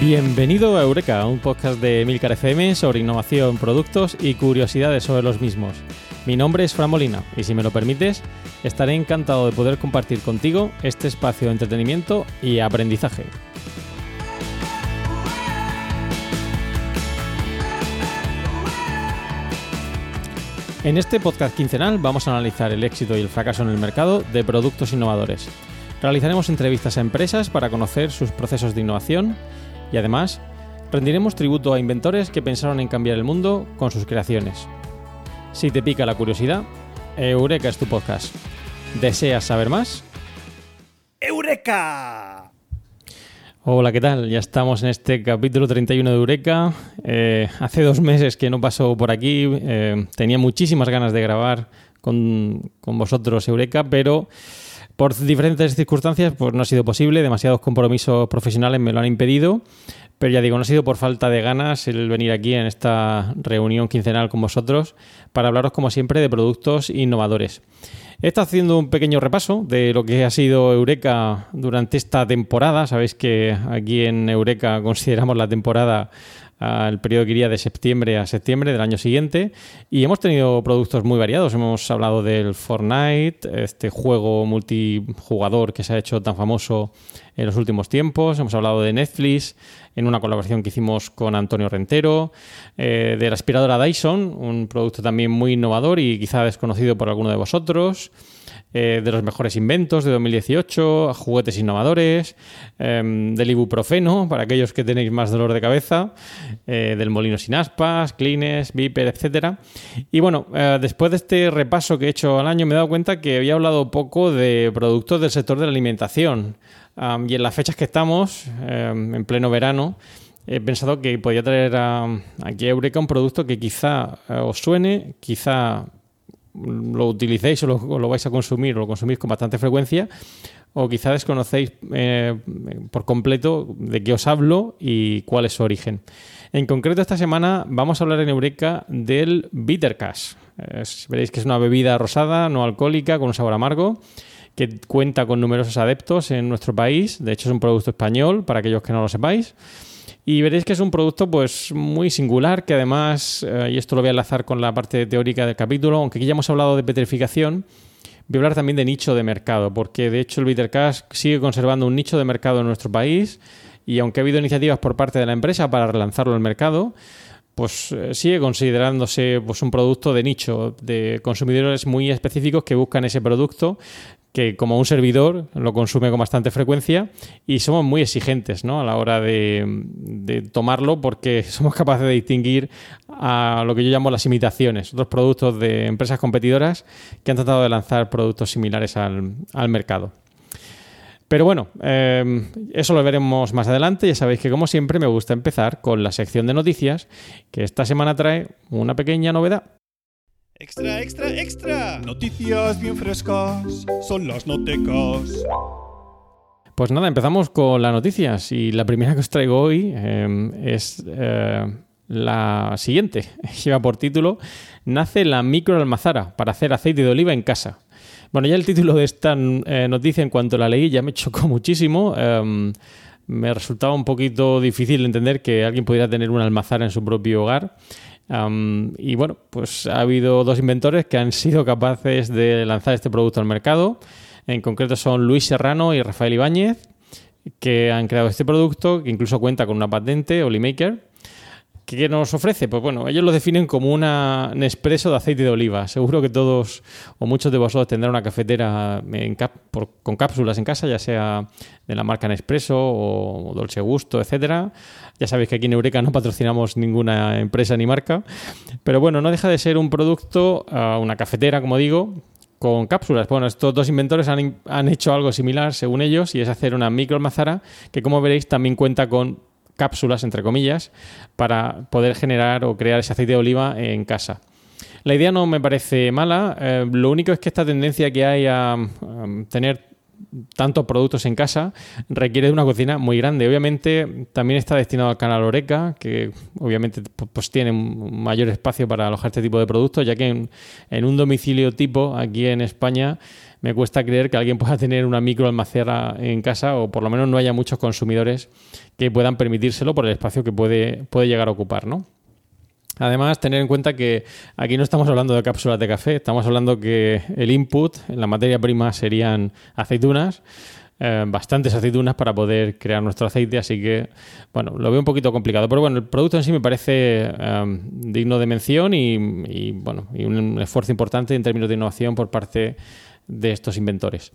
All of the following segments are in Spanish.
Bienvenido a Eureka, un podcast de Milcar FM sobre innovación, productos y curiosidades sobre los mismos. Mi nombre es Fran Molina y si me lo permites, estaré encantado de poder compartir contigo este espacio de entretenimiento y aprendizaje. En este podcast quincenal vamos a analizar el éxito y el fracaso en el mercado de productos innovadores. Realizaremos entrevistas a empresas para conocer sus procesos de innovación y además rendiremos tributo a inventores que pensaron en cambiar el mundo con sus creaciones. Si te pica la curiosidad, Eureka es tu podcast. ¿Deseas saber más? ¡Eureka! Hola, ¿qué tal? Ya estamos en este capítulo 31 de Eureka. Eh, hace dos meses que no paso por aquí. eh, tenía muchísimas ganas de grabar con, con vosotros Eureka, pero por diferentes circunstancias pues no ha sido posible. Demasiados compromisos profesionales me lo han impedido. Pero ya digo, no ha sido por falta de ganas el venir aquí en esta reunión quincenal con vosotros para hablaros, como siempre, de productos innovadores. He estado haciendo un pequeño repaso de lo que ha sido Eureka durante esta temporada. Sabéis que aquí en Eureka consideramos la temporada el periodo que iría de septiembre a septiembre del año siguiente y hemos tenido productos muy variados. Hemos hablado del Fortnite, este juego multijugador que se ha hecho tan famoso en los últimos tiempos. Hemos hablado de Netflix en una colaboración que hicimos con Antonio Rentero, eh, de la aspiradora Dyson, un producto también muy innovador y quizá desconocido por alguno de vosotros. eh, de los mejores inventos de 2018, juguetes innovadores, eh, del ibuprofeno, para aquellos que tenéis más dolor de cabeza, eh, del molino sin aspas, Kleenex, Viper, etcétera. Y bueno, después de este repaso que he hecho al año, me he dado cuenta que había hablado poco de productos del sector de la alimentación. Um, y en las fechas que estamos, eh, en pleno verano, he pensado que podía traer a, aquí a Eureka un producto que quizá eh, os suene, quizá lo utilicéis o lo, o lo vais a consumir o lo consumís con bastante frecuencia, o quizá desconocéis eh, por completo de qué os hablo y cuál es su origen. En concreto, esta semana vamos a hablar en Eureka del Bitter Cash. Veréis que es una bebida rosada, no alcohólica, con un sabor amargo que cuenta con numerosos adeptos en nuestro país. De hecho, es un producto español, para aquellos que no lo sepáis. Y veréis que es un producto pues muy singular, que además, eh, y esto lo voy a enlazar con la parte teórica del capítulo, aunque aquí ya hemos hablado de petrificación, voy a hablar también de nicho de mercado, porque de hecho el Bitter Cash sigue conservando un nicho de mercado en nuestro país y aunque ha habido iniciativas por parte de la empresa para relanzarlo al mercado, pues eh, sigue considerándose pues, un producto de nicho, de consumidores muy específicos que buscan ese producto que como un servidor lo consume con bastante frecuencia y somos muy exigentes ¿no? a la hora de, tomarlo porque somos capaces de distinguir a lo que yo llamo las imitaciones, otros productos de empresas competidoras que han tratado de lanzar productos similares al, al mercado. Pero bueno, eh, eso lo veremos más adelante. Ya sabéis que como siempre me gusta empezar con la sección de noticias, que esta semana trae una pequeña novedad. Extra, extra, extra. Noticias bien frescas son las notecas. Pues nada, empezamos con las noticias y la primera que os traigo hoy eh, es eh, la siguiente. Lleva por título Nace la microalmazara para hacer aceite de oliva en casa. Bueno, ya el título de esta eh, noticia en cuanto la leí ya me chocó muchísimo. Eh, me resultaba un poquito difícil entender que alguien pudiera tener una almazara en su propio hogar. Y bueno, pues ha habido dos inventores que han sido capaces de lanzar este producto al mercado. En concreto son Luis Serrano y Rafael Ibáñez, que han creado este producto, que incluso cuenta con una patente, Olimaker. ¿Qué nos ofrece? Pues bueno, ellos lo definen como una Nespresso de aceite de oliva. Seguro que todos o muchos de vosotros tendrán una cafetera con cápsulas en casa, ya sea de la marca Nespresso o Dolce Gusto, etcétera. Ya sabéis que aquí en Eureka no patrocinamos ninguna empresa ni marca, pero bueno, no deja de ser un producto, ah, una cafetera, como digo, con cápsulas. Bueno, estos dos inventores han, han, hecho algo similar, según ellos, y es hacer una micro almazara que, como veréis, también cuenta con cápsulas, entre comillas, para poder generar o crear ese aceite de oliva en casa. La idea no me parece mala, eh, lo único es que esta tendencia que hay a, tener tantos productos en casa requiere de una cocina muy grande. Obviamente también está destinado al canal Oreca, que obviamente pues, tiene un mayor espacio para alojar este tipo de productos, ya que en, en un domicilio tipo aquí en España me cuesta creer que alguien pueda tener una micro almacera en casa o por lo menos no haya muchos consumidores que puedan permitírselo por el espacio que puede, puede llegar a ocupar, ¿no? Además, tener en cuenta que aquí no estamos hablando de cápsulas de café, estamos hablando que el input en la materia prima serían aceitunas, eh, bastantes aceitunas para poder crear nuestro aceite, así que, bueno, lo veo un poquito complicado. Pero bueno, el producto en sí me parece eh, digno de mención y, bueno, y un esfuerzo importante en términos de innovación por parte de estos inventores.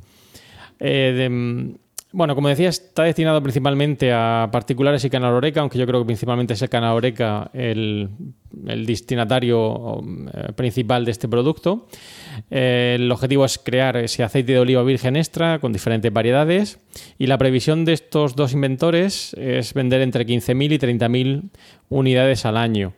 Eh, bueno, como decía, está destinado principalmente a particulares y canal Oreca, aunque yo creo que principalmente es el canal Oreca el, destinatario eh, principal de este producto. Eh, el objetivo es crear ese aceite de oliva virgen extra con diferentes variedades y la previsión de estos dos inventores es vender entre 15.000 y 30.000 unidades al año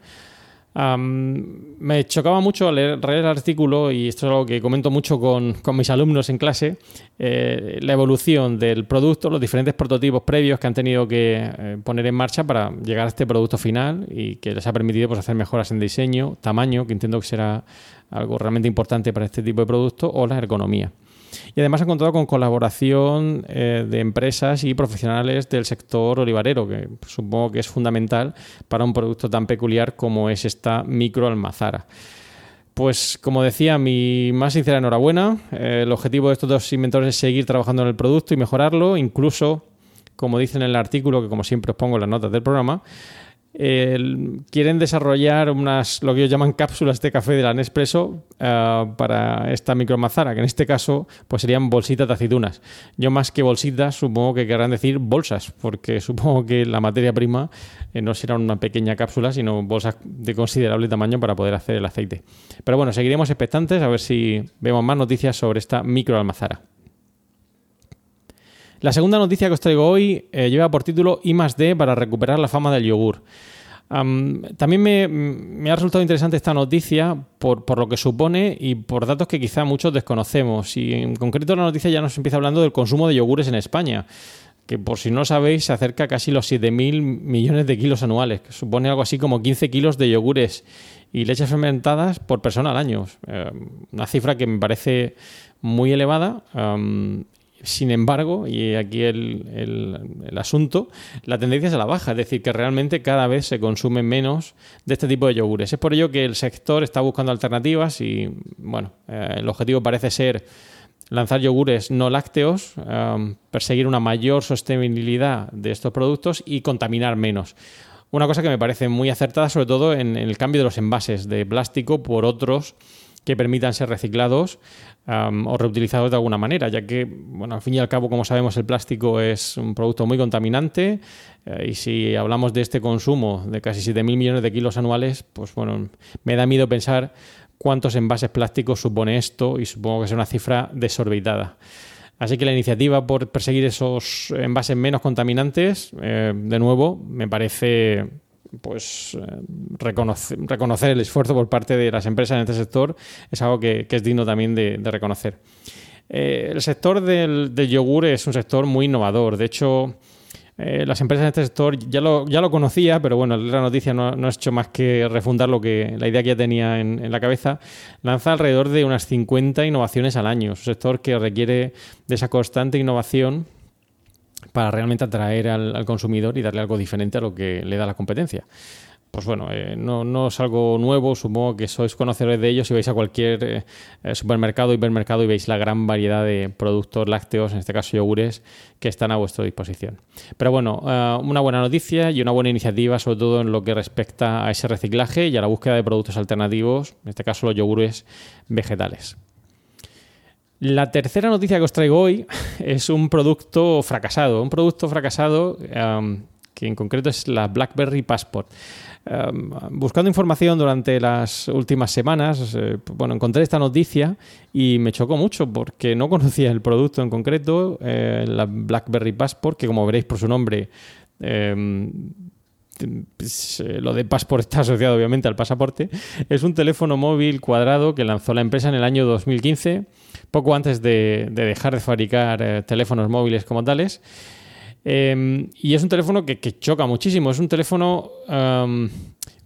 me chocaba mucho leer, leer, el artículo, y esto es algo que comento mucho con, mis alumnos en clase, eh, la evolución del producto, los diferentes prototipos previos que han tenido que eh, poner en marcha para llegar a este producto final y que les ha permitido pues, hacer mejoras en diseño, tamaño, que entiendo que será algo realmente importante para este tipo de producto, o la ergonomía. Y además ha contado con colaboración eh, de empresas y profesionales del sector olivarero, que supongo que es fundamental para un producto tan peculiar como es esta microalmazara. Pues como decía, mi más sincera enhorabuena. Eh, el objetivo de estos dos inventores es seguir trabajando en el producto y mejorarlo, incluso, como dicen en el artículo, que como siempre os pongo en las notas del programa, quieren desarrollar unas, lo que ellos llaman cápsulas de café de la Nespresso eh, para esta micromazara, que en este caso pues serían bolsitas de aceitunas. Yo más que bolsitas supongo que querrán decir bolsas, porque supongo que la materia prima eh, no será una pequeña cápsula, sino bolsas de considerable tamaño para poder hacer el aceite. Pero bueno, seguiremos expectantes a ver si vemos más noticias sobre esta microalmazara. La segunda noticia que os traigo hoy eh, lleva por título I D para recuperar la fama del yogur. también me, ha resultado interesante esta noticia por, lo que supone y por datos que quizá muchos desconocemos. Y en concreto la noticia ya nos empieza hablando del consumo de yogures en España, que por si no sabéis se acerca a casi los 7.000 millones de kilos anuales, que supone algo así como 15 kilos de yogures y leches fermentadas por persona al año. Eh, una cifra que me parece muy elevada sin embargo, y aquí el, asunto, la tendencia es a la baja, es decir, que realmente cada vez se consume menos de este tipo de yogures. Es por ello que el sector está buscando alternativas y, bueno, eh, el objetivo parece ser lanzar yogures no lácteos, um, perseguir una mayor sostenibilidad de estos productos y contaminar menos. Una cosa que me parece muy acertada, sobre todo en el cambio de los envases de plástico por otros que permitan ser reciclados o reutilizados de alguna manera, ya que, bueno, al fin y al cabo, como sabemos, el plástico es un producto muy contaminante eh, y si hablamos de este consumo de casi 7.000 millones de kilos anuales, pues bueno, me da miedo pensar cuántos envases plásticos supone esto y supongo que es una cifra desorbitada. Así que la iniciativa por perseguir esos envases menos contaminantes, eh, de nuevo, me parece pues eh, reconocer, el esfuerzo por parte de las empresas en este sector es algo que, es digno también de, reconocer. Eh, el sector del, yogur es un sector muy innovador. De hecho, eh, las empresas en este sector ya lo, ya lo conocía, pero bueno, la noticia no, ha hecho más que refundar lo que, la idea que ya tenía en, en, la cabeza. Lanza alrededor de unas 50 innovaciones al año. Es un sector que requiere de esa constante innovación para realmente atraer al, consumidor y darle algo diferente a lo que le da la competencia. pues bueno, eh, no, es algo nuevo, supongo que sois conocedores de ellos y vais a cualquier eh, supermercado, hipermercado y veis la gran variedad de productos lácteos, en este caso yogures, que están a vuestra disposición. Pero bueno, una buena noticia y una buena iniciativa, sobre todo en lo que respecta a ese reciclaje y a la búsqueda de productos alternativos, en este caso los yogures vegetales. La tercera noticia que os traigo hoy es un producto fracasado, un producto fracasado que en concreto es la BlackBerry Passport. buscando información durante las últimas semanas, eh, bueno, encontré esta noticia y me chocó mucho porque no conocía el producto en concreto, eh, la BlackBerry Passport, que como veréis por su nombre, em, pues, eh, lo de Passport está asociado obviamente al pasaporte, es un teléfono móvil cuadrado que lanzó la empresa en el año 2015 poco antes de, dejar de fabricar eh, teléfonos móviles como tales. Em, y es un teléfono que, choca muchísimo. Es un teléfono em,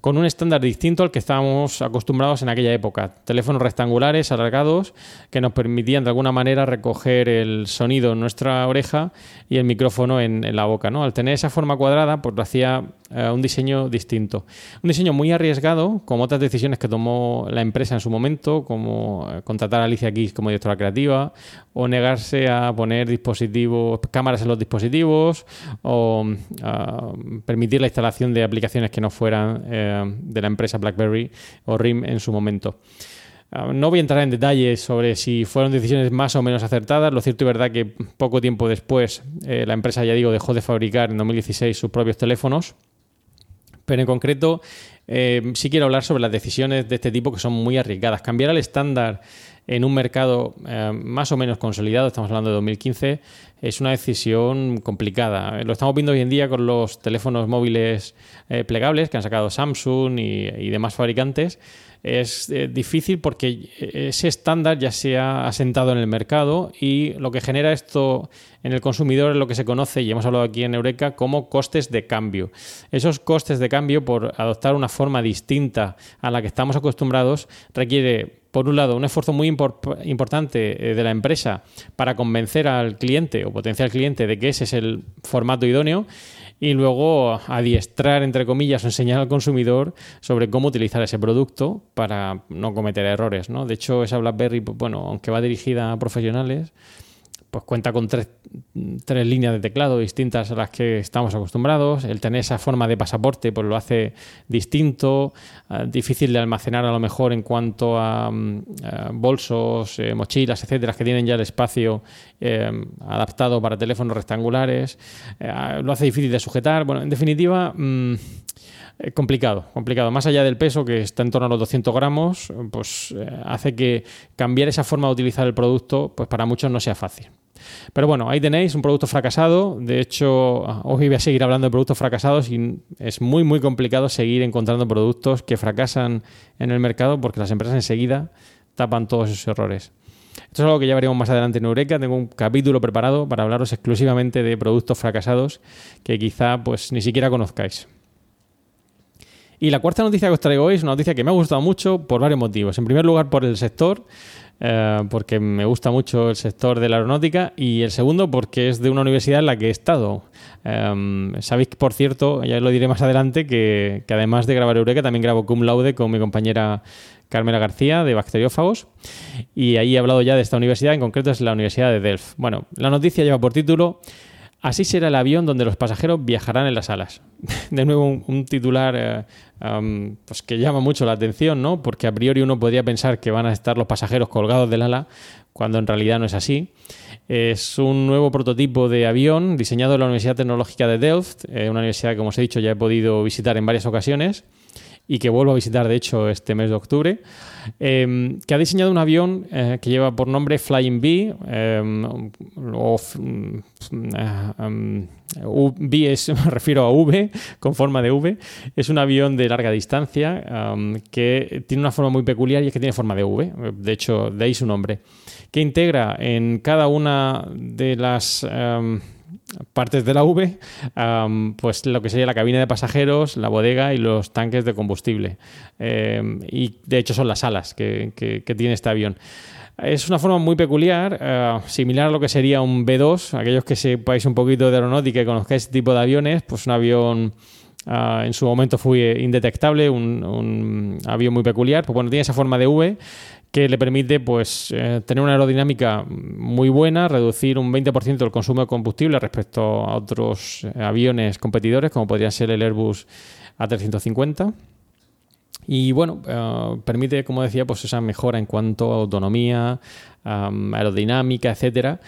con un estándar distinto al que estábamos acostumbrados en aquella época. Teléfonos rectangulares, alargados, que nos permitían de alguna manera recoger el sonido en nuestra oreja y el micrófono en, la boca. Al tener esa forma cuadrada, pues lo hacía eh, un diseño distinto. Un diseño muy arriesgado, como otras decisiones que tomó la empresa en su momento, como eh, contratar a Alicia Keys como directora creativa, o negarse a poner dispositivos, cámaras en los dispositivos, o permitir la instalación de aplicaciones que no fueran eh, de la empresa BlackBerry o RIM en su momento. Ah, no voy a entrar en detalles sobre si fueron decisiones más o menos acertadas. Lo cierto y verdad que poco tiempo después la empresa, ya digo, dejó de fabricar en 2016 sus propios teléfonos. Pero en concreto eh, sí quiero hablar sobre las decisiones de este tipo que son muy arriesgadas. Cambiar el estándar en un mercado eh, más o menos consolidado, estamos hablando de 2015, es una decisión complicada. Lo estamos viendo hoy en día con los teléfonos móviles eh, plegables que han sacado Samsung y, demás fabricantes. Es eh, difícil porque ese estándar ya se ha asentado en el mercado y lo que genera esto en el consumidor es lo que se conoce, y hemos hablado aquí en Eureka, como costes de cambio. Esos costes de cambio por adoptar una forma distinta a la que estamos acostumbrados requiere por un lado, un esfuerzo muy importante eh, de la empresa para convencer al cliente o potencial cliente de que ese es el formato idóneo y luego adiestrar, entre comillas, o enseñar al consumidor sobre cómo utilizar ese producto para no cometer errores. ¿no? De hecho, esa BlackBerry, bueno, aunque va dirigida a profesionales, pues cuenta con tres, líneas de teclado distintas a las que estamos acostumbrados. El tener esa forma de pasaporte pues lo hace distinto, eh, difícil de almacenar a lo mejor en cuanto a, mm, bolsos, eh, mochilas, etcétera, que tienen ya el espacio eh, adaptado para teléfonos rectangulares. lo hace difícil de sujetar. Bueno, en definitiva... Mm, complicado, complicado. Más allá del peso, que está en torno a los 200 gramos, pues hace que cambiar esa forma de utilizar el producto, pues para muchos no sea fácil. Pero bueno, ahí tenéis un producto fracasado. De hecho, hoy voy a seguir hablando de productos fracasados y es muy, muy complicado seguir encontrando productos que fracasan en el mercado porque las empresas enseguida tapan todos esos errores. Esto es algo que ya veremos más adelante en Eureka. Tengo un capítulo preparado para hablaros exclusivamente de productos fracasados que quizá pues ni siquiera conozcáis. Y la cuarta noticia que os traigo hoy es una noticia que me ha gustado mucho por varios motivos. En primer lugar, por el sector. Eh, porque me gusta mucho el sector de la aeronáutica y el segundo porque es de una universidad en la que he estado. Em, sabéis, por cierto, ya lo diré más adelante, que, además de grabar Eureka también grabo Cum Laude con mi compañera Carmela García de Bacteriófagos y ahí he hablado ya de esta universidad, en concreto es la Universidad de Delft. Bueno, la noticia lleva por título Así será el avión donde los pasajeros viajarán en las alas. De nuevo, un, titular eh, pues que llama mucho la atención, ¿no? Porque a priori uno podría pensar que van a estar los pasajeros colgados del ala, cuando en realidad no es así. Es un nuevo prototipo de avión diseñado en la Universidad Tecnológica de Delft, eh, una universidad que, como os he dicho, ya he podido visitar en varias ocasiones y que vuelvo a visitar, de hecho, este mes de octubre, em, que ha diseñado un avión eh, que lleva por nombre Flying Bee, em, o mm, em, es, me refiero a V, con forma de V. Es un avión de larga distancia que tiene una forma muy peculiar y es que tiene forma de V, de hecho, de ahí su nombre, que integra en cada una de las partes de la V, pues lo que sería la cabina de pasajeros, la bodega y los tanques de combustible. Em, y de hecho son las alas que, tiene este avión. Es una forma muy peculiar, eh, similar a lo que sería un B2. Aquellos que sepáis un poquito de aeronáutica y conozcáis este tipo de aviones, pues un avión Ah, en su momento fue indetectable, un, avión muy peculiar. Pues bueno, tiene esa forma de V que le permite pues, eh, tener una aerodinámica muy buena, reducir un 20% el consumo de combustible respecto a otros aviones competidores, como podría ser el Airbus A350. Y bueno, eh, permite, como decía, pues esa mejora en cuanto a autonomía, aerodinámica, etcétera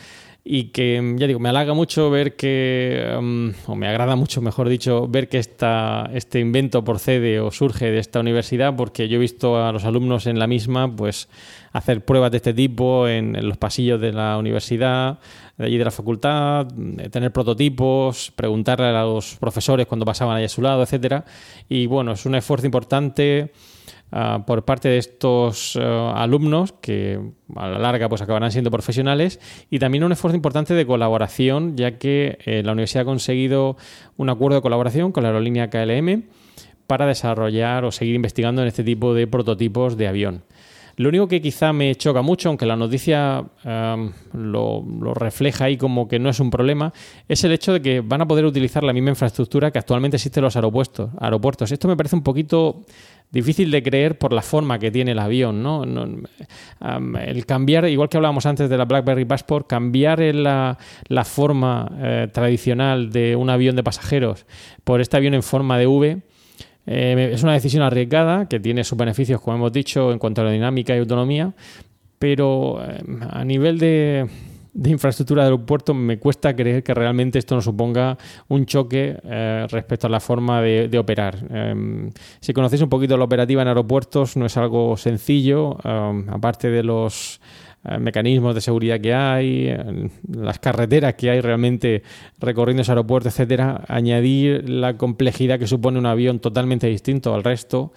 y que, ya digo, me halaga mucho ver que, um, o me agrada mucho, mejor dicho, ver que esta, este invento procede o surge de esta universidad, porque yo he visto a los alumnos en la misma, pues, hacer pruebas de este tipo en, los pasillos de la universidad, de allí de la facultad, tener prototipos, preguntarle a los profesores cuando pasaban allá a su lado, etcétera. Y bueno, es un esfuerzo importante Ah, por parte de estos eh, alumnos que a la larga pues acabarán siendo profesionales y también un esfuerzo importante de colaboración ya que eh, la universidad ha conseguido un acuerdo de colaboración con la aerolínea KLM para desarrollar o seguir investigando en este tipo de prototipos de avión. Lo único que quizá me choca mucho, aunque la noticia lo, lo, refleja ahí como que no es un problema, es el hecho de que van a poder utilizar la misma infraestructura que actualmente existe en los aeropuertos. aeropuertos. Esto me parece un poquito difícil de creer por la forma que tiene el avión, ¿no? el cambiar, igual que hablábamos antes de la BlackBerry Passport, cambiar la, forma eh, tradicional de un avión de pasajeros por este avión en forma de V, eh, es una decisión arriesgada que tiene sus beneficios, como hemos dicho, en cuanto a la dinámica y autonomía, pero eh, a nivel de, de infraestructura de aeropuerto, me cuesta creer que realmente esto nos suponga un choque eh, respecto a la forma de, operar. Em, si conocéis un poquito la operativa en aeropuertos, no es algo sencillo, em, aparte de los eh, mecanismos de seguridad que hay, las carreteras que hay realmente recorriendo ese aeropuerto, etcétera, añadir la complejidad que supone un avión totalmente distinto al resto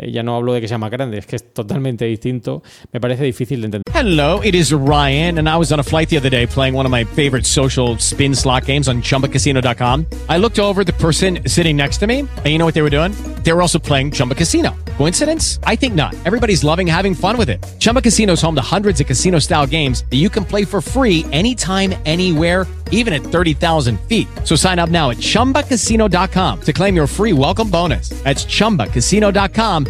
Eh, ya no hablo de que sea más grande, es que es totalmente distinto, me parece difícil de entender. Hello, it is Ryan, and I was on a flight the other day playing one of my favorite social spin slot games on chumbacasino.com. I looked over the person sitting next to me, and you know what they were doing? They were also playing Chumba Casino. Coincidence? I think not. Everybody's loving having fun with it. Chumba Casino is home to hundreds of casino style games that you can play for free anytime, anywhere, even at 30,000 feet. So sign up now at chumbacasino.com to claim your free welcome bonus. That's chumbacasino.com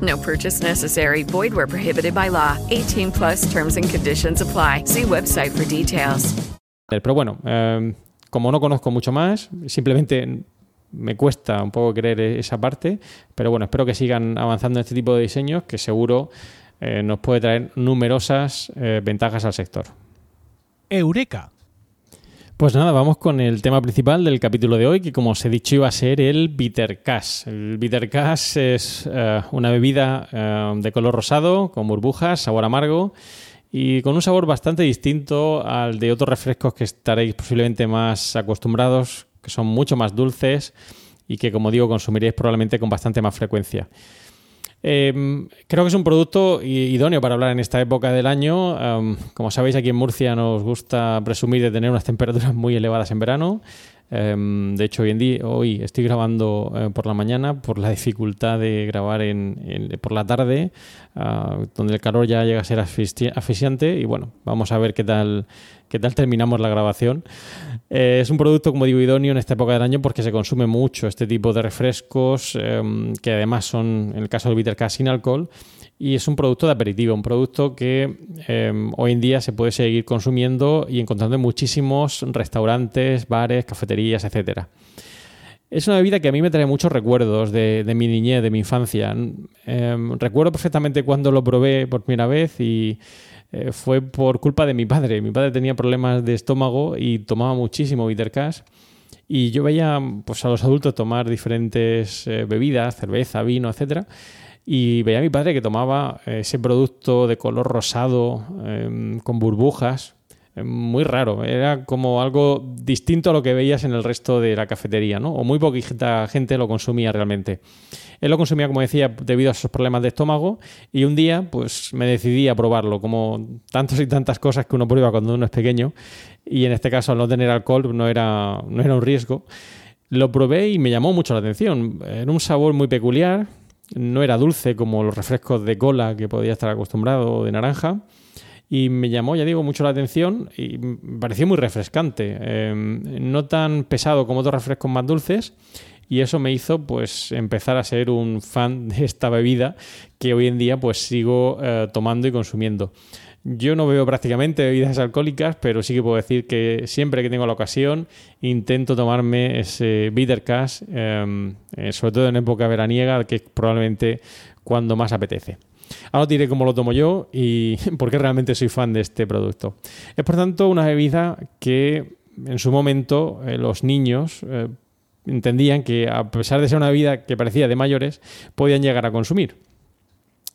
No purchase necessary. Void where prohibited by law. 18 plus terms and conditions apply. See website for details. Pero bueno, eh, como no conozco mucho más, simplemente me cuesta un poco creer esa parte, pero bueno, espero que sigan avanzando en este tipo de diseños que seguro eh, nos puede traer numerosas eh, ventajas al sector. Eureka. Pues nada, vamos con el tema principal del capítulo de hoy, que como os he dicho iba a ser el Bitter Cash. El Bitter Cash es eh, una bebida de color rosado, con burbujas, sabor amargo y con un sabor bastante distinto al de otros refrescos que estaréis posiblemente más acostumbrados, que son mucho más dulces y que, como digo, consumiréis probablemente con bastante más frecuencia. Em, creo que es un producto idóneo para hablar en esta época del año. Em, como sabéis, aquí en Murcia nos gusta presumir de tener unas temperaturas muy elevadas en verano. Em, de hecho, hoy en día, hoy estoy grabando eh, por la mañana por la dificultad de grabar en, por la tarde, ah, donde el calor ya llega a ser asfixiante. Y bueno, vamos a ver qué tal, qué tal terminamos la grabación. Eh, es un producto, como digo, idóneo en esta época del año porque se consume mucho este tipo de refrescos, em, que además son, en el caso del Bitter sin alcohol y es un producto de aperitivo, un producto que em, hoy en día se puede seguir consumiendo y encontrando en muchísimos restaurantes, bares, cafeterías, etcétera. Es una bebida que a mí me trae muchos recuerdos de, mi niñez, de mi infancia. Em, recuerdo perfectamente cuando lo probé por primera vez y eh, fue por culpa de mi padre. Mi padre tenía problemas de estómago y tomaba muchísimo bitter cash. Y yo veía pues, a los adultos tomar diferentes eh, bebidas, cerveza, vino, etcétera y veía a mi padre que tomaba eh, ese producto de color rosado em, con burbujas muy raro, era como algo distinto a lo que veías en el resto de la cafetería, ¿no? O muy poquita gente lo consumía realmente. Él lo consumía, como decía, debido a esos problemas de estómago y un día pues me decidí a probarlo, como tantas y tantas cosas que uno prueba cuando uno es pequeño y en este caso al no tener alcohol no era, no era un riesgo. Lo probé y me llamó mucho la atención. Era un sabor muy peculiar, no era dulce como los refrescos de cola que podía estar acostumbrado de naranja y me llamó, ya digo, mucho la atención y me pareció muy refrescante. Em, no tan pesado como otros refrescos más dulces y eso me hizo pues empezar a ser un fan de esta bebida que hoy en día pues sigo eh, tomando y consumiendo. Yo no bebo prácticamente bebidas alcohólicas, pero sí que puedo decir que siempre que tengo la ocasión intento tomarme ese bitter cash, em, eh, sobre todo en época veraniega, que es probablemente cuando más apetece. Ahora os diré cómo lo tomo yo y por qué realmente soy fan de este producto. Es por tanto una bebida que en su momento eh, los niños eh, entendían que a pesar de ser una bebida que parecía de mayores, podían llegar a consumir.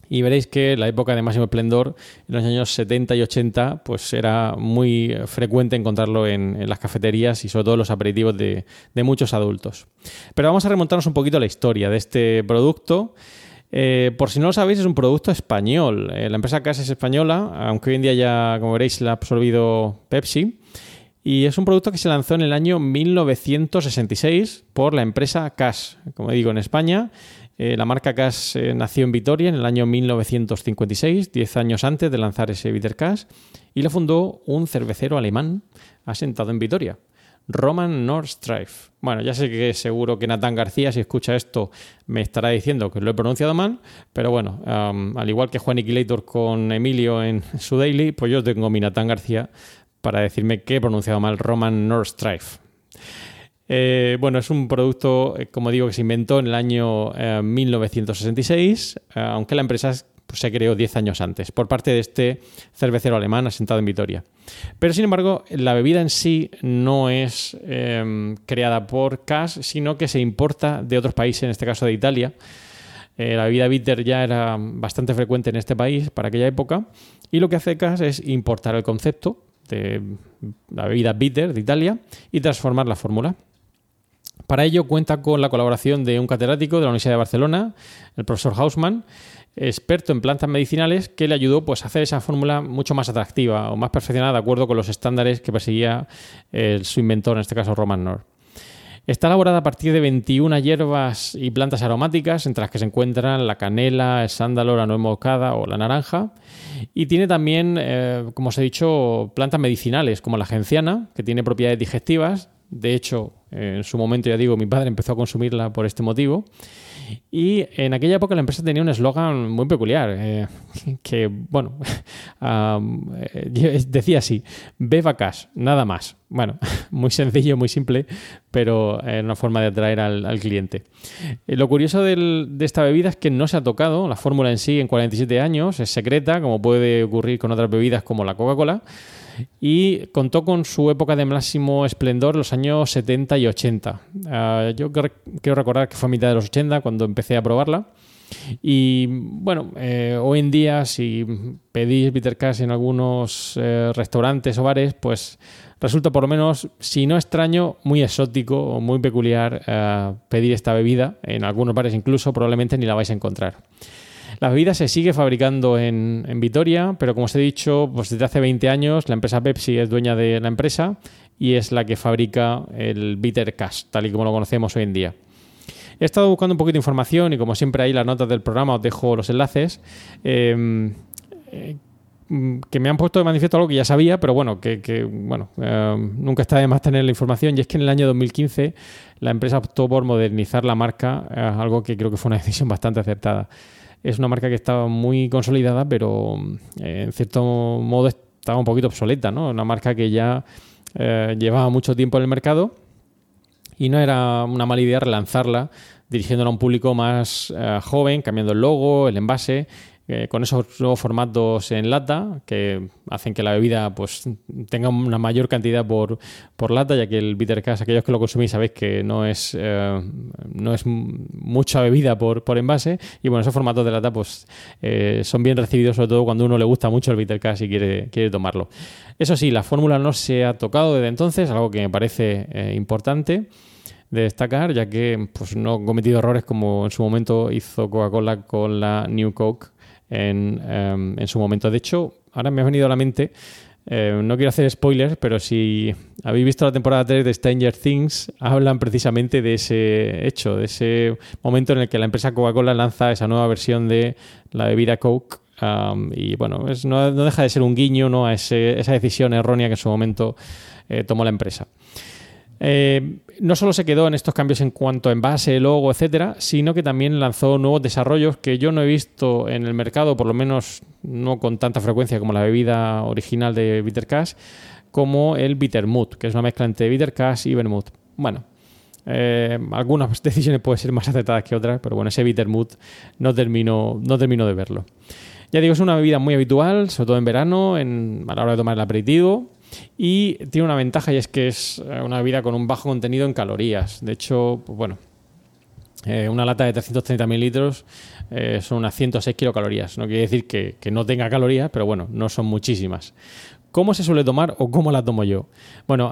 Y veréis que la época de máximo esplendor, en los años 70 y 80, pues era muy frecuente encontrarlo en, las cafeterías y sobre todo en los aperitivos de, muchos adultos. Pero vamos a remontarnos un poquito a la historia de este producto eh, por si no lo sabéis, es un producto español. Eh, la empresa Cash es española, aunque hoy en día ya, como veréis, la ha absorbido Pepsi. Y es un producto que se lanzó en el año 1966 por la empresa Cash. Como digo, en España, eh, la marca Cash nació en Vitoria en el año 1956, 10 años antes de lanzar ese Bitter Cash, y la fundó un cervecero alemán asentado en Vitoria. Roman Nordstrife. Bueno, ya sé que seguro que Natán García, si escucha esto, me estará diciendo que lo he pronunciado mal, pero bueno, al igual que Juan Iquilator con Emilio en su daily, pues yo tengo mi Natán García para decirme que he pronunciado mal Roman Nordstrife. Eh, bueno, es un producto, eh, como digo, que se inventó en el año 1966, eh, aunque la empresa pues, se creó 10 años antes, por parte de este cervecero alemán asentado en Vitoria. Pero sin embargo, la bebida en sí no es em, creada por Cass, sino que se importa de otros países, en este caso de Italia. La bebida bitter ya era bastante frecuente en este país para aquella época, y lo que hace Cass es importar el concepto de la bebida bitter de Italia y transformar la fórmula. Para ello cuenta con la colaboración de un catedrático de la Universidad de Barcelona, el profesor Hausmann, experto en plantas medicinales que le ayudó pues, a hacer esa fórmula mucho más atractiva o más perfeccionada de acuerdo con los estándares que perseguía eh, su inventor, en este caso Roman Nord. Está elaborada a partir de 21 hierbas y plantas aromáticas, entre las que se encuentran la canela, el sándalo, la nuez moscada o la naranja. Y tiene también, eh, como os he dicho, plantas medicinales, como la genciana, que tiene propiedades digestivas. De hecho, en su momento, ya digo, mi padre empezó a consumirla por este motivo. Y en aquella época la empresa tenía un eslogan muy peculiar, eh, que, bueno, eh, decía así, beba cash, nada más. Bueno, muy sencillo, muy simple, pero era una forma de atraer al, cliente. Eh, lo curioso de esta bebida es que no se ha tocado, la fórmula en sí en 47 años, es secreta, como puede ocurrir con otras bebidas como la Coca-Cola, y contó con su época de máximo esplendor los años 70 y 80. Ah, yo quiero recordar que fue a mitad de los 80 cuando empecé a probarla. Y bueno, eh, hoy en día si pedís bitter cash en algunos eh, restaurantes o bares, pues resulta por lo menos, si no extraño, muy exótico o muy peculiar eh, pedir esta bebida. En algunos bares incluso probablemente ni la vais a encontrar. La bebida se sigue fabricando en, Vitoria, pero como os he dicho, pues desde hace 20 años la empresa Pepsi es dueña de la empresa y es la que fabrica el Bitter Cash, tal y como lo conocemos hoy en día. He estado buscando un poquito de información y como siempre ahí las notas del programa os dejo los enlaces. Em, eh, que me han puesto de manifiesto algo que ya sabía, pero bueno, que, bueno, em, nunca está de más tener la información, y es que en el año 2015 la empresa optó por modernizar la marca, eh, algo que creo que fue una decisión bastante acertada es una marca que estaba muy consolidada, pero eh, en cierto modo estaba un poquito obsoleta, ¿no? Una marca que ya eh, llevaba mucho tiempo en el mercado y no era una mala idea relanzarla dirigiéndola a un público más eh, joven, cambiando el logo, el envase, eh, con esos nuevos formatos en lata que hacen que la bebida pues tenga una mayor cantidad por, por lata, ya que el bitter cash, aquellos que lo consumís sabéis que no es, eh, no es mucha bebida por, por envase y bueno, esos formatos de lata pues eh, son bien recibidos sobre todo cuando uno le gusta mucho el bitter cash y quiere, quiere tomarlo. Eso sí, la fórmula no se ha tocado desde entonces, algo que me parece importante de destacar, ya que pues, no he cometido errores como en su momento hizo Coca-Cola con la New Coke en, em, en, su momento. De hecho, ahora me ha venido a la mente, eh, no quiero hacer spoilers, pero si habéis visto la temporada 3 de Stranger Things, hablan precisamente de ese hecho, de ese momento en el que la empresa Coca-Cola lanza esa nueva versión de la bebida Coke. y bueno, no, deja de ser un guiño ¿no? a esa decisión errónea que en su momento eh, tomó la empresa. Eh, no solo se quedó en estos cambios en cuanto a envase, logo, etcétera, sino que también lanzó nuevos desarrollos que yo no he visto en el mercado, por lo menos no con tanta frecuencia como la bebida original de Bitter Cash, como el Bittermut, que es una mezcla entre Bitter Cash y Vermouth. Bueno, eh, algunas decisiones pueden ser más acertadas que otras, pero bueno, ese Bittermut no termino, no termino de verlo. Ya digo, es una bebida muy habitual, sobre todo en verano, en, a la hora de tomar el aperitivo y tiene una ventaja y es que es eh, una bebida con un bajo contenido en calorías. De hecho, pues bueno, eh, una lata de 330 mililitros eh, son unas 106 kilocalorías. No quiere decir que, no tenga calorías, pero bueno, no son muchísimas. ¿Cómo se suele tomar o cómo la tomo yo? Bueno,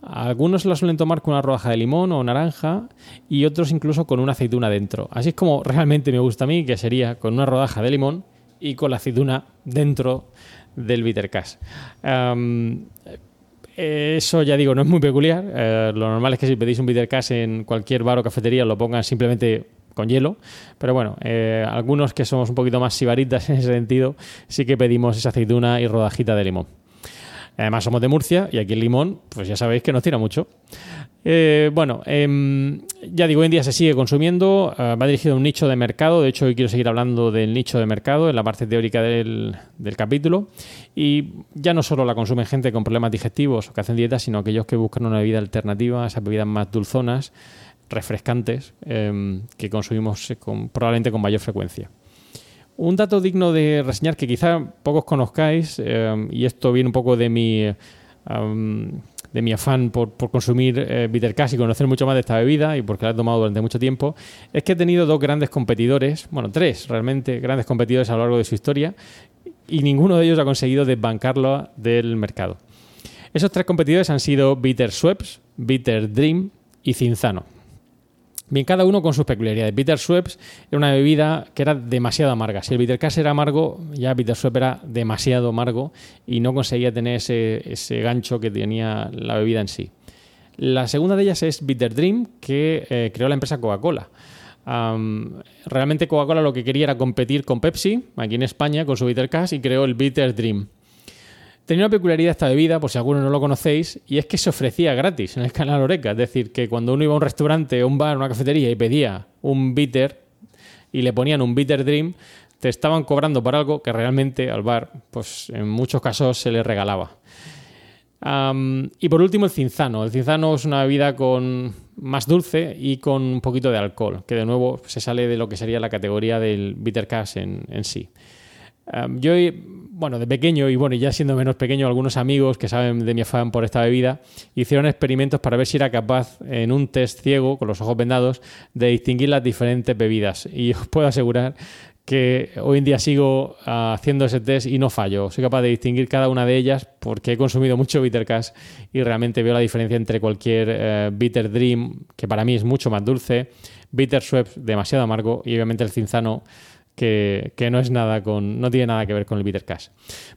algunos la suelen tomar con una rodaja de limón o naranja y otros incluso con una aceituna dentro. Así es como realmente me gusta a mí, que sería con una rodaja de limón y con la aceituna dentro del bitter cash. eso ya digo, no es muy peculiar. Eh, lo normal es que si pedís un bitter cash en cualquier bar o cafetería lo pongan simplemente con hielo. Pero bueno, eh, algunos que somos un poquito más sibaritas en ese sentido, sí que pedimos esa aceituna y rodajita de limón. Además somos de Murcia y aquí el limón, pues ya sabéis que nos tira mucho. Eh, bueno, em, ya digo, hoy en día se sigue consumiendo, eh, va dirigido a un nicho de mercado, de hecho hoy quiero seguir hablando del nicho de mercado en la parte teórica del, capítulo, y ya no solo la consumen gente con problemas digestivos o que hacen dieta, sino aquellos que buscan una bebida alternativa, esas bebidas más dulzonas, refrescantes, em, que consumimos probablemente con mayor frecuencia. Un dato digno de reseñar que quizá pocos conozcáis, em, y esto viene un poco de mi de mi afán por, consumir eh, bitter cash y conocer mucho más de esta bebida y porque la he tomado durante mucho tiempo, es que he tenido dos grandes competidores, bueno, tres realmente grandes competidores a lo largo de su historia y ninguno de ellos ha conseguido desbancarlo del mercado. Esos tres competidores han sido Bitter Sweps, Bitter Dream y Cinzano. Bien, cada uno con sus peculiaridades. Bitter Sweps era una bebida que era demasiado amarga. Si el Bitter Cash era amargo, ya Bitter Sweps era demasiado amargo y no conseguía tener ese, gancho que tenía la bebida en sí. La segunda de ellas es Bitter Dream, que eh, creó la empresa Coca-Cola. realmente Coca-Cola lo que quería era competir con Pepsi, aquí en España, con su Bitter Cash, y creó el Bitter Dream. Tenía una peculiaridad esta bebida, por si alguno no lo conocéis, y es que se ofrecía gratis en el canal Oreca. Es decir, que cuando uno iba a un restaurante, un bar, una cafetería y pedía un bitter y le ponían un bitter dream, te estaban cobrando por algo que realmente al bar, pues en muchos casos se le regalaba. y por último, el cinzano. El cinzano es una bebida con más dulce y con un poquito de alcohol, que de nuevo se sale de lo que sería la categoría del bitter cash en, en sí. Yo bueno, de pequeño y bueno, ya siendo menos pequeño, algunos amigos que saben de mi afán por esta bebida hicieron experimentos para ver si era capaz en un test ciego, con los ojos vendados, de distinguir las diferentes bebidas. Y os puedo asegurar que hoy en día sigo ah, haciendo ese test y no fallo. Soy capaz de distinguir cada una de ellas porque he consumido mucho Bitter Cash y realmente veo la diferencia entre cualquier eh, Bitter Dream, que para mí es mucho más dulce, Bitter Sweep demasiado amargo y obviamente el Cinzano que, no es nada con, no tiene nada que ver con el Bitter Cash.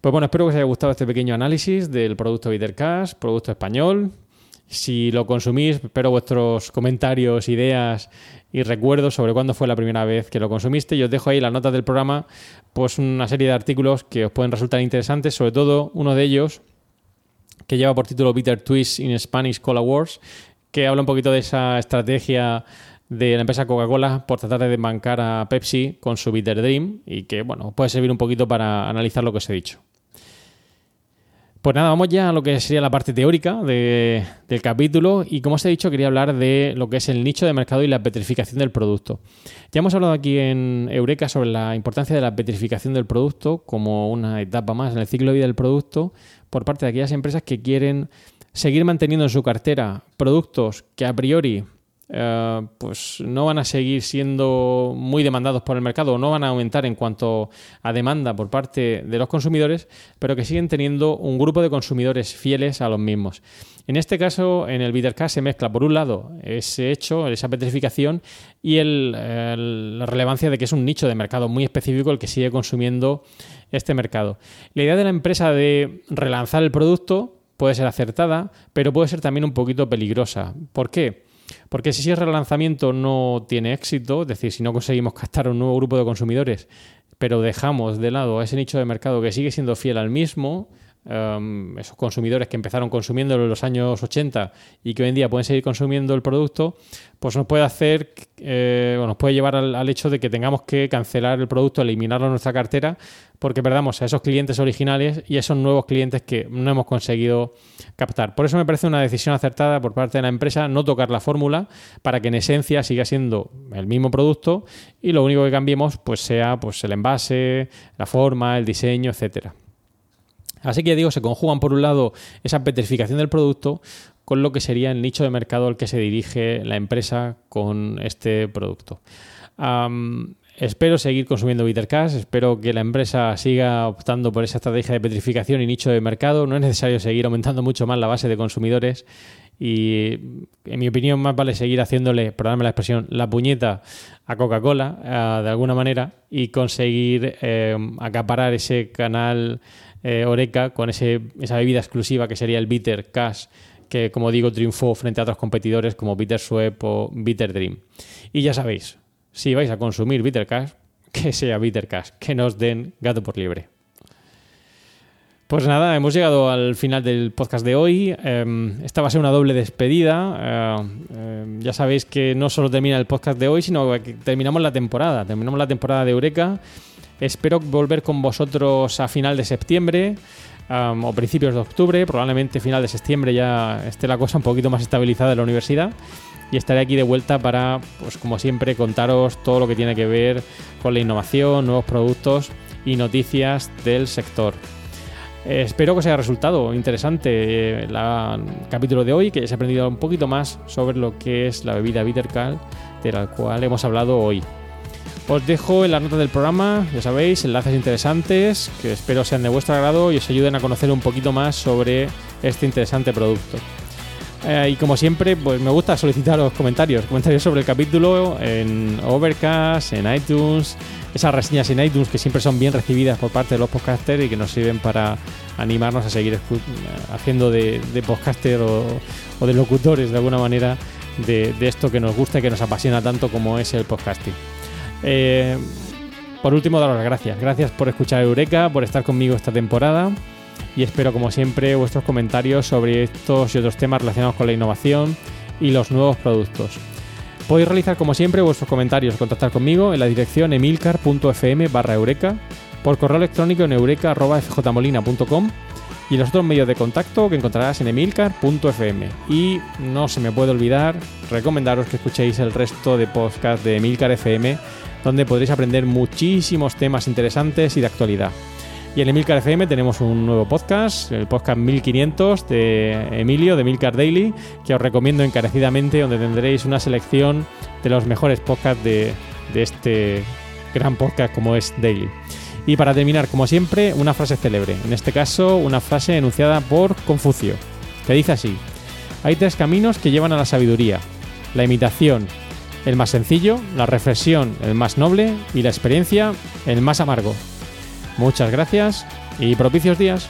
Pues bueno, espero que os haya gustado este pequeño análisis del producto Bitter Cash, producto español. Si lo consumís, espero vuestros comentarios, ideas y recuerdos sobre cuándo fue la primera vez que lo consumiste. Yo os dejo ahí las notas del programa, pues una serie de artículos que os pueden resultar interesantes, sobre todo uno de ellos que lleva por título Bitter Twist in Spanish Cola Wars, que habla un poquito de esa estrategia de la empresa Coca-Cola por tratar de desbancar a Pepsi con su Bitter Dream y que, bueno, puede servir un poquito para analizar lo que os he dicho. Pues nada, vamos ya a lo que sería la parte teórica de- del capítulo y como os he dicho quería hablar de lo que es el nicho de mercado y la petrificación del producto. Ya hemos hablado aquí en Eureka sobre la importancia de la petrificación del producto como una etapa más en el ciclo de vida del producto por parte de aquellas empresas que quieren seguir manteniendo en su cartera productos que a priori eh, pues no van a seguir siendo muy demandados por el mercado o no van a aumentar en cuanto a demanda por parte de los consumidores, pero que siguen teniendo un grupo de consumidores fieles a los mismos. En este caso, en el Bittercast se mezcla, por un lado, ese hecho, esa petrificación y la relevancia de que es un nicho de mercado muy específico el que sigue consumiendo este mercado. La idea de la empresa de relanzar el producto puede ser acertada, pero puede ser también un poquito peligrosa. ¿Por qué? Porque si ese relanzamiento no tiene éxito, es decir, si no conseguimos captar un nuevo grupo de consumidores, pero dejamos de lado a ese nicho de mercado que sigue siendo fiel al mismo, um, esos consumidores que empezaron consumiéndolo en los años 80 y que hoy en día pueden seguir consumiendo el producto, pues nos puede hacer, eh, o nos puede llevar al, al hecho de que tengamos que cancelar el producto, eliminarlo de nuestra cartera, porque perdamos a esos clientes originales y a esos nuevos clientes que no hemos conseguido captar. Por eso me parece una decisión acertada por parte de la empresa no tocar la fórmula para que en esencia siga siendo el mismo producto y lo único que cambiemos pues sea pues el envase, la forma, el diseño, etcétera. Así que ya digo, se conjugan por un lado esa petrificación del producto con lo que sería el nicho de mercado al que se dirige la empresa con este producto. Espero seguir consumiendo Bittercast, espero que la empresa siga optando por esa estrategia de petrificación y nicho de mercado. No es necesario seguir aumentando mucho más la base de consumidores y, en mi opinión, más vale seguir haciéndole, perdóname la expresión, la puñeta a Coca-Cola eh, de alguna manera y conseguir eh, acaparar ese canal eh, Oreca con ese, esa bebida exclusiva que sería el Bitter Cash que como digo triunfó frente a otros competidores como Bitter Sweep o Bitter Dream. Y ya sabéis, si vais a consumir Bitter Cash, que sea Bitter Cash, que nos den gato por libre. Pues nada, hemos llegado al final del podcast de hoy. Eh, esta va a ser una doble despedida. Eh, eh, ya sabéis que no solo termina el podcast de hoy, sino que terminamos la temporada. Terminamos la temporada de Eureka. Espero volver con vosotros a final de septiembre o principios de octubre. Probablemente final de septiembre ya esté la cosa un poquito más estabilizada en la universidad. Y estaré aquí de vuelta para, pues como siempre, contaros todo lo que tiene que ver con la innovación, nuevos productos y noticias del sector. Eh, espero que os haya resultado interesante eh, el capítulo de hoy, que hayáis aprendido un poquito más sobre lo que es la bebida Bittercal, de la cual hemos hablado hoy. Os dejo en las notas del programa, ya sabéis, enlaces interesantes que espero sean de vuestro agrado y os ayuden a conocer un poquito más sobre este interesante producto. Eh, y como siempre, pues me gusta solicitaros comentarios, comentarios sobre el capítulo en Overcast, en iTunes, esas reseñas en iTunes que siempre son bien recibidas por parte de los podcasters y que nos sirven para animarnos a seguir haciendo de, de podcaster o, de locutores de alguna manera de, esto que nos gusta y que nos apasiona tanto como es el podcasting. Eh, por último, daros las gracias. Gracias por escuchar Eureka, por estar conmigo esta temporada y espero como siempre vuestros comentarios sobre estos y otros temas relacionados con la innovación y los nuevos productos. Podéis realizar como siempre vuestros comentarios o contactar conmigo en la dirección emilcar.fm barra eureka, por correo electrónico en eureka.fjmolina.com y en los otros medios de contacto que encontrarás en emilcar.fm. Y no se me puede olvidar recomendaros que escuchéis el resto de podcast de Emilcar FM, donde podréis aprender muchísimos temas interesantes y de actualidad. Y en Emilcar FM tenemos un nuevo podcast, el podcast 1500 de Emilio, de Emilcar Daily, que os recomiendo encarecidamente, donde tendréis una selección de los mejores podcasts de, de este gran podcast como es Daily. Y para terminar, como siempre, una frase célebre, en este caso una frase enunciada por Confucio, que dice así, hay tres caminos que llevan a la sabiduría, la imitación, el más sencillo, la reflexión, el más noble y la experiencia, el más amargo. Muchas gracias y propicios días.